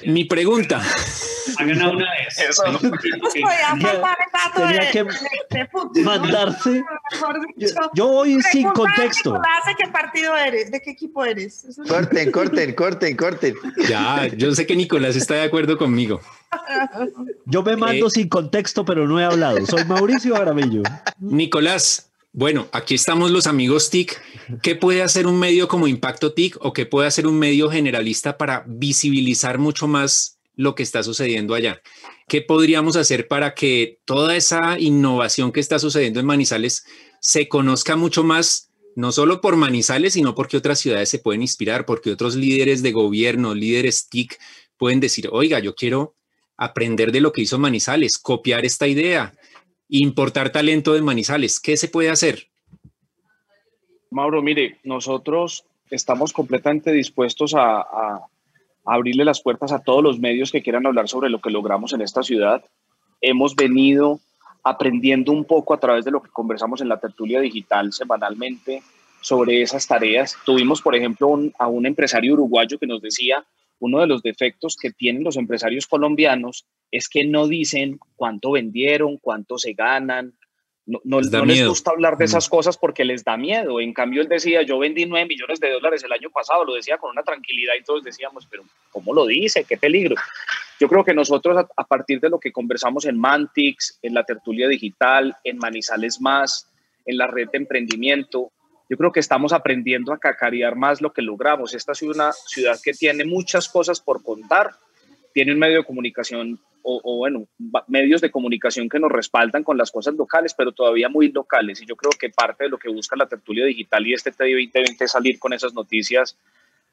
Mi pregunta. Ha ganado una vez. Eso. Tenía que mandarse. Yo, voy sin contexto. ¿De qué partido eres? ¿De qué equipo eres? Corten, corten, corten, corten. Ya, yo sé que Nicolás está de acuerdo conmigo. Yo me mando eh, sin contexto, pero no he hablado. Soy Mauricio Aramillo. Nicolás, bueno, aquí estamos los amigos TIC. ¿Qué puede hacer un medio como Impacto TIC o qué puede hacer un medio generalista para visibilizar mucho más lo que está sucediendo allá? ¿Qué podríamos hacer para que toda esa innovación que está sucediendo en Manizales se conozca mucho más, no solo por Manizales, sino porque otras ciudades se pueden inspirar, porque otros líderes de gobierno, líderes TIC pueden decir, oiga, yo quiero aprender de lo que hizo Manizales, copiar esta idea, importar talento de Manizales. ¿Qué se puede hacer? Mauro, mire, nosotros estamos completamente dispuestos a, abrirle las puertas a todos los medios que quieran hablar sobre lo que logramos en esta ciudad. Hemos venido aprendiendo un poco a través de lo que conversamos en la tertulia digital semanalmente sobre esas tareas. Tuvimos, por ejemplo, a un empresario uruguayo que nos decía, uno de los defectos que tienen los empresarios colombianos es que no dicen cuánto vendieron, cuánto se ganan. No, no, les, gusta hablar de esas cosas porque les da miedo. En cambio, él decía, yo vendí 9 millones de dólares el año pasado, lo decía con una tranquilidad y todos decíamos, pero ¿cómo lo dice? ¿Qué peligro? Yo creo que nosotros, a, partir de lo que conversamos en Mantix, en la tertulia digital, en Manizales Más, en la red de emprendimiento, yo creo que estamos aprendiendo a cacarear más lo que logramos. Esta es una ciudad que tiene muchas cosas por contar, tiene un medio de comunicación o, bueno, medios de comunicación que nos respaldan con las cosas locales, pero todavía muy locales. Y yo creo que parte de lo que busca la tertulia digital y este TD 2020 es salir con esas noticias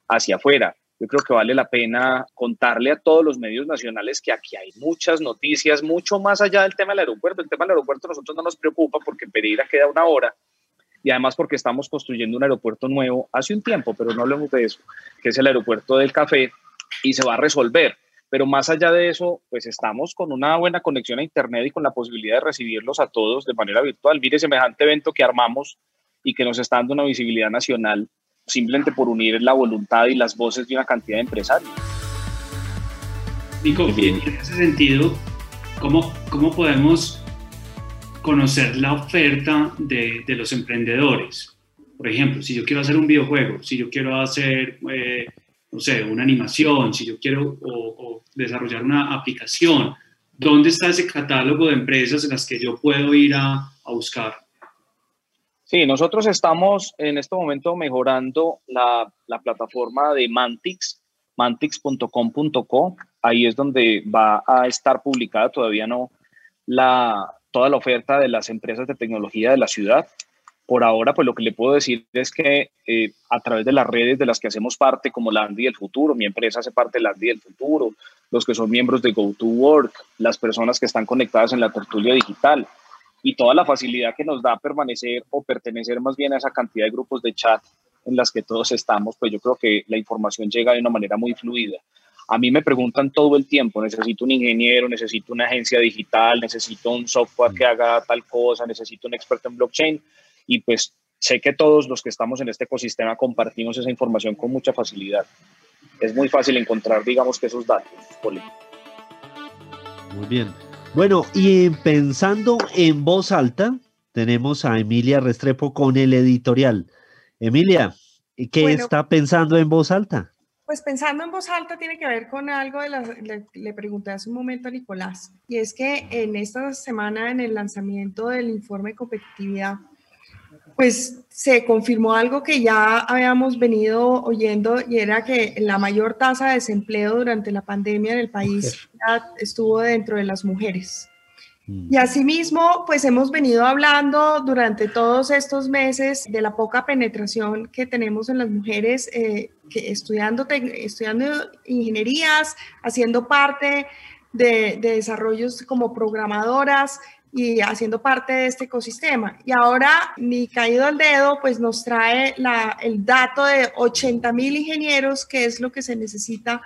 hacia afuera. Yo creo que vale la pena contarle a todos los medios nacionales que aquí hay muchas noticias, mucho más allá del tema del aeropuerto. El tema del aeropuerto a nosotros no nos preocupa porque Pereira queda una hora y además porque estamos construyendo un aeropuerto nuevo hace un tiempo, pero no hablemos de eso, que es el aeropuerto del café y se va a resolver. Pero más allá de eso, pues estamos con una buena conexión a Internet y con la posibilidad de recibirlos a todos de manera virtual. Mire semejante evento que armamos y que nos está dando una visibilidad nacional simplemente por unir la voluntad y las voces de una cantidad de empresarios. Nico, en ese sentido, ¿cómo, cómo podemos conocer la oferta de, los emprendedores. Por ejemplo, si yo quiero hacer un videojuego, si yo quiero hacer, eh, no sé, una animación, si yo quiero desarrollar una aplicación, ¿dónde está ese catálogo de empresas en las que yo puedo ir a, a buscar? Sí, nosotros estamos en este momento mejorando la, la plataforma de Mantix, mantix.com.co. Ahí es donde va a estar publicada, todavía no, la, toda la oferta de las empresas de tecnología de la ciudad. Por ahora, pues lo que le puedo decir es que eh, a través de las redes de las que hacemos parte, como la Andy del Futuro, mi empresa hace parte de la Andy del Futuro, los que son miembros de Go to Work, las personas que están conectadas en la tertulia digital y toda la facilidad que nos da permanecer o pertenecer más bien a esa cantidad de grupos de chat en las que todos estamos, pues yo creo que la información llega de una manera muy fluida. A mí me preguntan todo el tiempo, necesito un ingeniero, necesito una agencia digital, necesito un software que haga tal cosa, necesito un experto en blockchain y pues sé que todos los que estamos en este ecosistema compartimos esa información con mucha facilidad. Es muy fácil encontrar, digamos, que esos datos. Muy bien. Bueno, y pensando en voz alta, tenemos a Emilia Restrepo con el editorial. Emilia, ¿qué está pensando en voz alta? Pues pensando en voz alta tiene que ver con algo de la, le, le, pregunté hace un momento a Nicolás, y es que en esta semana en el lanzamiento del informe de competitividad pues se confirmó algo que ya habíamos venido oyendo y era que la mayor tasa de desempleo durante la pandemia en el país estuvo dentro de las mujeres. Mm. Y asimismo, pues hemos venido hablando durante todos estos meses de la poca penetración que tenemos en las mujeres eh, que estudiando, estudiando ingenierías, haciendo parte de, de desarrollos como programadoras y haciendo parte de este ecosistema. Y ahora, ni caído al dedo, pues nos trae el dato de 80 mil ingenieros, que es lo que se necesita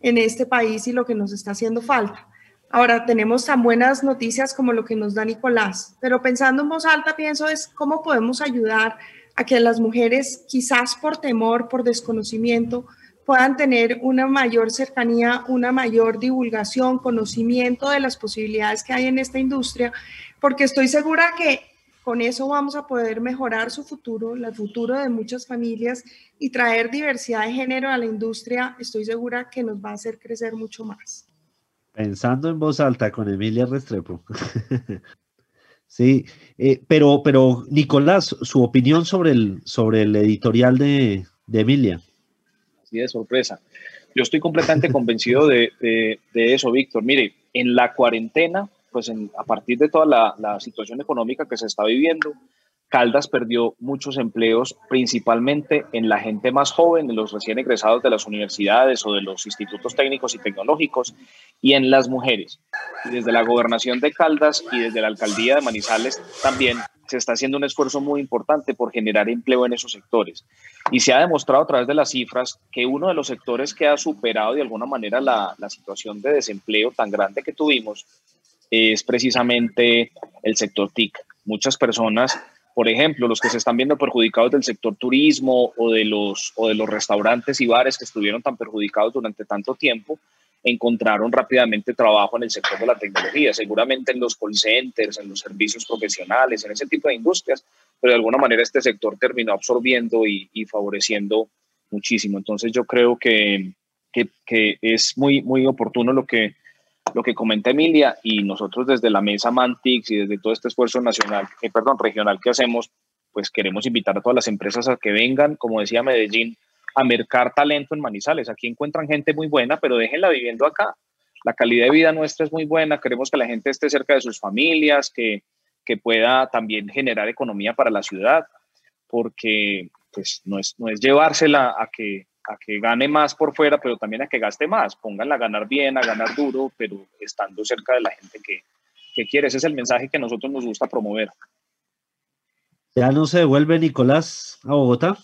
en este país y lo que nos está haciendo falta. Ahora tenemos tan buenas noticias como lo que nos da Nicolás, pero pensando en voz alta pienso es cómo podemos ayudar a que las mujeres, quizás por temor, por desconocimiento, puedan tener una mayor cercanía, una mayor divulgación, conocimiento de las posibilidades que hay en esta industria, porque estoy segura que con eso vamos a poder mejorar su futuro, el futuro de muchas familias y traer diversidad de género a la industria, estoy segura que nos va a hacer crecer mucho más. Pensando en voz alta con Emilia Restrepo. sí, eh, pero, pero Nicolás, su opinión sobre el, sobre el editorial de, de Emilia de sorpresa. Yo estoy completamente convencido de, eso, Víctor. Mire, en la cuarentena, pues a partir de toda la, la situación económica que se está viviendo, Caldas perdió muchos empleos, principalmente en la gente más joven, en los recién egresados de las universidades o de los institutos técnicos y tecnológicos, y en las mujeres. Desde la gobernación de Caldas y desde la alcaldía de Manizales también se está haciendo un esfuerzo muy importante por generar empleo en esos sectores. Y se ha demostrado a través de las cifras que uno de los sectores que ha superado de alguna manera la situación de desempleo tan grande que tuvimos es precisamente el sector TIC. Muchas personas, por ejemplo, los que se están viendo perjudicados del sector turismo o de los, o de los restaurantes y bares que estuvieron tan perjudicados durante tanto tiempo, encontraron rápidamente trabajo en el sector de la tecnología, seguramente en los call centers, en los servicios profesionales, en ese tipo de industrias, pero de alguna manera este sector terminó absorbiendo y, favoreciendo muchísimo. Entonces yo creo que, que, es muy, muy oportuno lo que, lo que comenta Emilia y nosotros desde la mesa Mantix y desde todo este esfuerzo nacional, eh, perdón, regional que hacemos, pues queremos invitar a todas las empresas a que vengan, como decía Medellín, a mercar talento en Manizales. Aquí encuentran gente muy buena, pero déjenla viviendo acá. La calidad de vida nuestra es muy buena, queremos que la gente esté cerca de sus familias, que, que pueda también generar economía para la ciudad, porque pues no es, no es llevársela a que, a que gane más por fuera, pero también a que gaste más. Pónganla a ganar bien, a ganar duro, pero estando cerca de la gente que, que quiere. Ese es el mensaje que a nosotros nos gusta promover. ¿Ya no se devuelve Nicolás a Bogotá?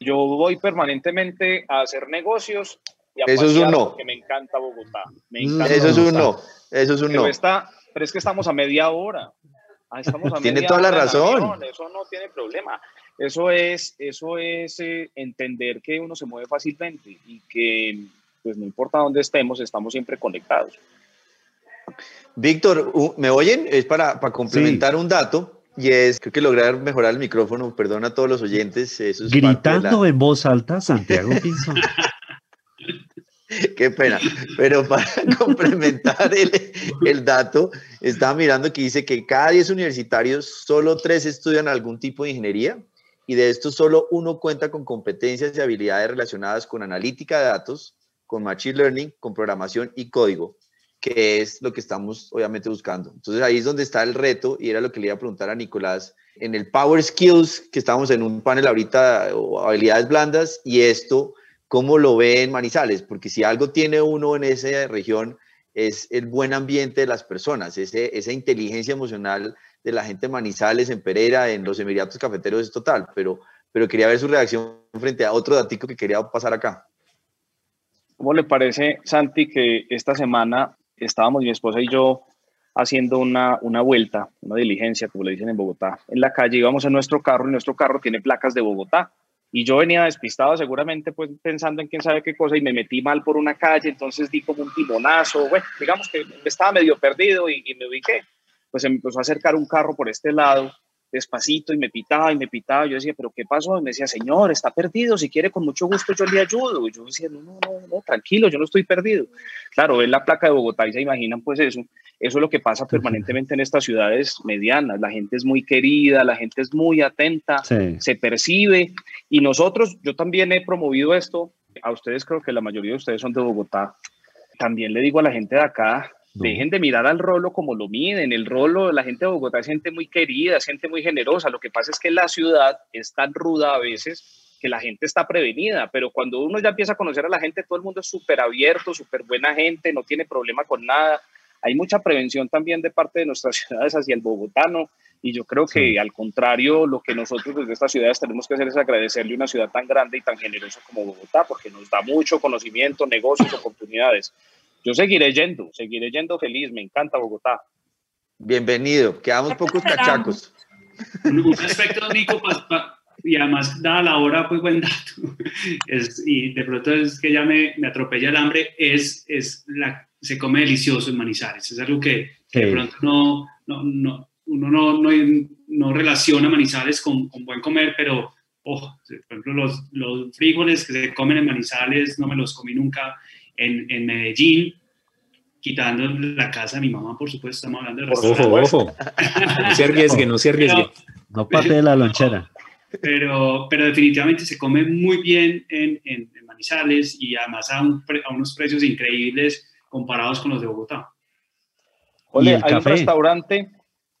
Yo voy permanentemente a hacer negocios y a Eso es un no. porque me encanta Bogotá. Eso es un no. Eso es un pero no. Está, pero es que estamos a media hora. Ah, estamos a tiene media toda la razón. Eso no tiene problema. Eso es, eso es eh, entender que uno se mueve fácilmente y que, pues no importa dónde estemos, estamos siempre conectados. Víctor, ¿me oyen? Es para, para complementar sí. un dato. Y es, creo que lograr mejorar el micrófono, perdón a todos los oyentes. Eso es Gritando la... en voz alta, Santiago Pinzón. Qué pena. Pero para complementar el, el, dato, estaba mirando que dice que cada 10 universitarios, solo 3 estudian algún tipo de ingeniería y de estos solo uno cuenta con competencias y habilidades relacionadas con analítica de datos, con machine learning, con programación y código, que es lo que estamos obviamente buscando. Entonces ahí es donde está el reto y era lo que le iba a preguntar a Nicolás en el Power Skills, que estamos en un panel ahorita, o habilidades blandas, y esto, ¿cómo lo ve en Manizales? Porque si algo tiene uno en esa región es el buen ambiente de las personas, ese, esa inteligencia emocional de la gente de Manizales, en Pereira, en los Emiratos Cafeteros es total, pero, pero quería ver su reacción frente a otro datico que quería pasar acá. ¿Cómo le parece, Santi, que esta semana estábamos mi esposa y yo haciendo una, una vuelta, una diligencia, como le dicen en Bogotá, en la calle, íbamos en nuestro carro y nuestro carro tiene placas de Bogotá. Y yo venía despistado seguramente pues pensando en quién sabe qué cosa y me metí mal por una calle, entonces di como un timonazo, bueno, digamos que estaba medio perdido y, y me ubiqué. Pues se me empezó a acercar un carro por este lado despacito y me pitaba y me pitaba. Yo decía, ¿pero qué pasó? Y me decía, señor, está perdido, si quiere con mucho gusto yo le ayudo. Y yo decía, no, no, no, no, tranquilo, yo no estoy perdido. Claro, ven la placa de Bogotá y se imaginan pues eso. Eso es lo que pasa permanentemente en estas ciudades medianas. La gente es muy querida, la gente es muy atenta, se percibe. Y nosotros, yo también he promovido esto. A ustedes creo que la mayoría de ustedes son de Bogotá. También le digo a la gente de acá, Dejen de mirar al rolo como lo miden. El rolo, la gente de Bogotá es gente muy querida, es gente muy generosa. Lo que pasa es que la ciudad es tan ruda a veces que la gente está prevenida, pero cuando uno ya empieza a conocer a la gente, todo el mundo es súper abierto, súper buena gente, no tiene problema con nada. Hay mucha prevención también de parte de nuestras ciudades hacia el bogotano y yo creo que al contrario, lo que nosotros desde estas ciudades tenemos que hacer es agradecerle a una ciudad tan grande y tan generosa como Bogotá, porque nos da mucho conocimiento, negocios, oportunidades yo seguiré yendo, seguiré yendo feliz, me encanta Bogotá. Bienvenido, quedamos pocos cachacos. Un aspecto, Nico, y además, dada la hora, pues buen dato, es, y de pronto es que ya me, me atropella el hambre, es, es la, se come delicioso en Manizales, es algo que, de pronto no, no, no, uno no, no, no relaciona Manizales con, con, buen comer, pero, ojo, por ejemplo, los, los frijoles que se comen en Manizales no me los comí nunca en, en, Medellín, quitando la casa de mi mamá, por supuesto, estamos hablando de Ojo, ojo. No se arriesgue, no se arriesgue. no parte de la lonchera. Pero, pero definitivamente se come muy bien en, en, Manizales y además a, un, a, unos precios increíbles comparados con los de Bogotá. Oye, hay un restaurante,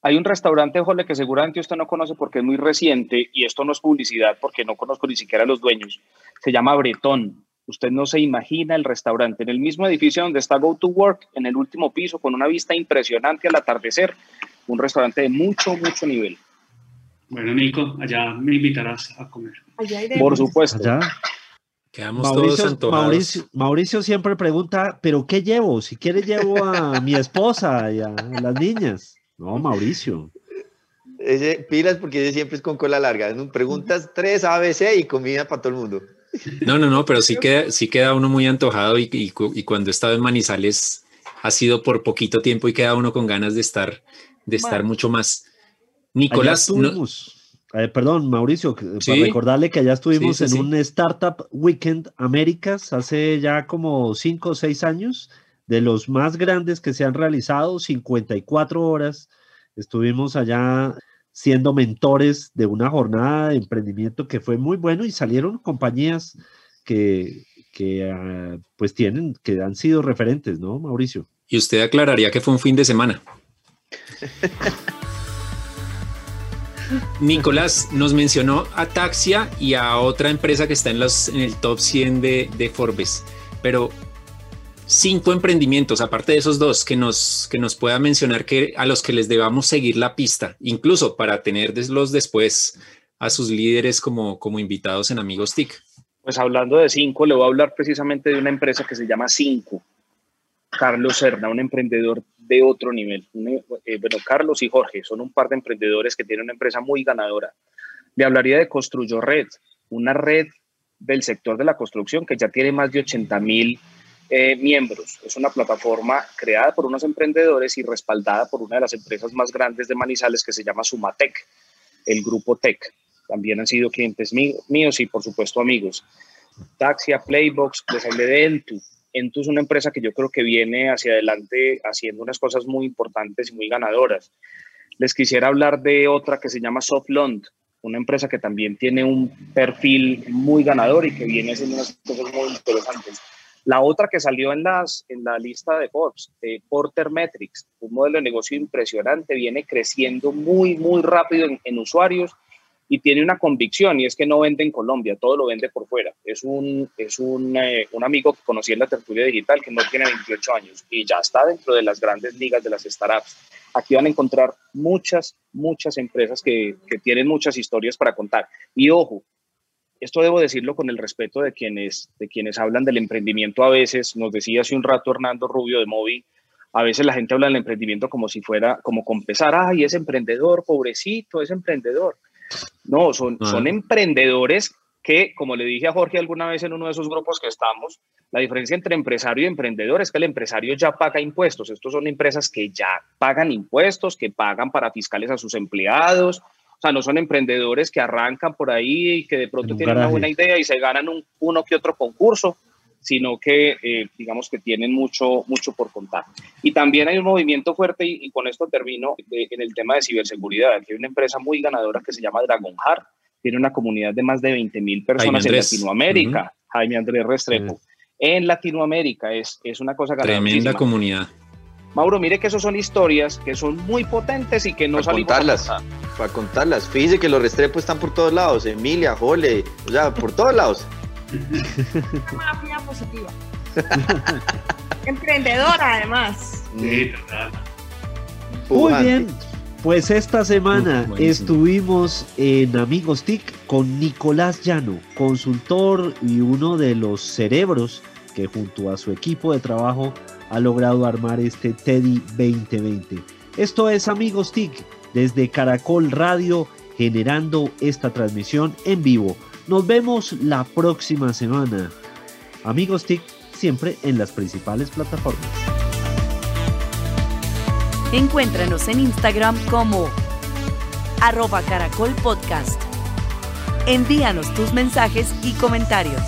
hay un restaurante, Jole, que seguramente usted no conoce porque es muy reciente y esto no es publicidad porque no conozco ni siquiera a los dueños. Se llama Bretón. Usted no se imagina el restaurante en el mismo edificio donde está Go to Work, en el último piso, con una vista impresionante al atardecer. Un restaurante de mucho, mucho nivel. Bueno, Nico, allá me invitarás a comer. Por supuesto. Quedamos Mauricio, todos Mauricio, Mauricio, siempre pregunta, ¿pero qué llevo? Si quiere llevo a mi esposa y a, las niñas. No, Mauricio. Ese, pilas porque ese siempre es con cola larga. Preguntas tres ABC y comida para todo el mundo. No, no, no, pero sí queda, sí queda uno muy antojado y, y, cuando he estado en Manizales ha sido por poquito tiempo y queda uno con ganas de estar, de estar mucho más. Nicolás. Eh, perdón, Mauricio, para recordarle que allá estuvimos en un Startup Weekend Américas hace ya como cinco o seis años, de los más grandes que se han realizado, 54 horas. Estuvimos allá siendo mentores de una jornada de emprendimiento que fue muy bueno y salieron compañías que, que uh, pues tienen, que han sido referentes, ¿no, Mauricio? Y usted aclararía que fue un fin de semana. Nicolás nos mencionó a Taxia y a otra empresa que está en, los, en el top 100 de, de Forbes, pero cinco emprendimientos, aparte de esos dos, que nos, que nos pueda mencionar que a los que les debamos seguir la pista, incluso para tenerlos después a sus líderes como, como invitados en Amigos TIC. Pues hablando de cinco, le voy a hablar precisamente de una empresa que se llama Cinco. Carlos Serna, un emprendedor de otro nivel. Eh, bueno, Carlos y Jorge son un par de emprendedores que tienen una empresa muy ganadora. Le hablaría de Construyo Red, una red del sector de la construcción que ya tiene más de 80 mil eh, miembros. Es una plataforma creada por unos emprendedores y respaldada por una de las empresas más grandes de Manizales que se llama Sumatec, el grupo Tech. También han sido clientes míos y por supuesto amigos. Taxia, Playbox, les hablé de Entu, Entu es una empresa que yo creo que viene hacia adelante haciendo unas cosas muy importantes y muy ganadoras. Les quisiera hablar de otra que se llama Softlond, una empresa que también tiene un perfil muy ganador y que viene haciendo unas cosas muy interesantes. La otra que salió en, las, en la lista de Forbes, de Porter Metrics, un modelo de negocio impresionante, viene creciendo muy, muy rápido en usuarios y tiene una convicción y es que no vende en Colombia, todo lo vende por fuera. Es un, es un, eh, un amigo que conocí en la tertulia digital que no tiene 28 años y ya está dentro de las grandes ligas de las startups. Aquí van a encontrar muchas, muchas empresas que, que tienen muchas historias para contar. Y ojo, esto debo decirlo con el respeto de quienes, de quienes hablan del emprendimiento a veces. Nos decía hace un rato Hernando Rubio de Movi, a veces la gente habla del emprendimiento como si fuera, como compensar, ay, es emprendedor, pobrecito, es emprendedor. No, son, son emprendedores que, como le dije a Jorge alguna vez en uno de esos grupos que estamos, la diferencia entre empresario y emprendedor es que el empresario ya paga impuestos. Estos son empresas que ya pagan impuestos, que pagan para fiscales a sus empleados. O sea, no son emprendedores que arrancan por ahí y que de pronto tienen una buena idea y se ganan un, uno que otro concurso sino que eh, digamos que tienen mucho, mucho por contar. Y también hay un movimiento fuerte, y, con esto termino, en el tema de ciberseguridad. Aquí hay una empresa muy ganadora que se llama Dragonheart, tiene una comunidad de más de 20 mil personas en Latinoamérica. Jaime Andrés Restrepo. En Latinoamérica es, es una cosa Tremenda comunidad. Mauro, mire que eso son historias que son muy potentes y que no para contarlas, para contarlas. Fíjese que los Restrepo están por todos lados, Emilia, Jole, o sea, por todos lados. Una positiva. Emprendedora, además. Sí, Muy bien. Pues esta semana estuvimos en Amigos TIC con Nicolás Llano, consultor y uno de los cerebros que junto a su equipo de trabajo ha logrado armar este Teddy 2020. Esto es Amigos TIC desde Caracol Radio generando esta transmisión en vivo nos vemos la próxima semana. Amigos TIC, siempre en las principales plataformas. Encuéntranos en Instagram como arroba caracol podcast. Envíanos tus mensajes y comentarios.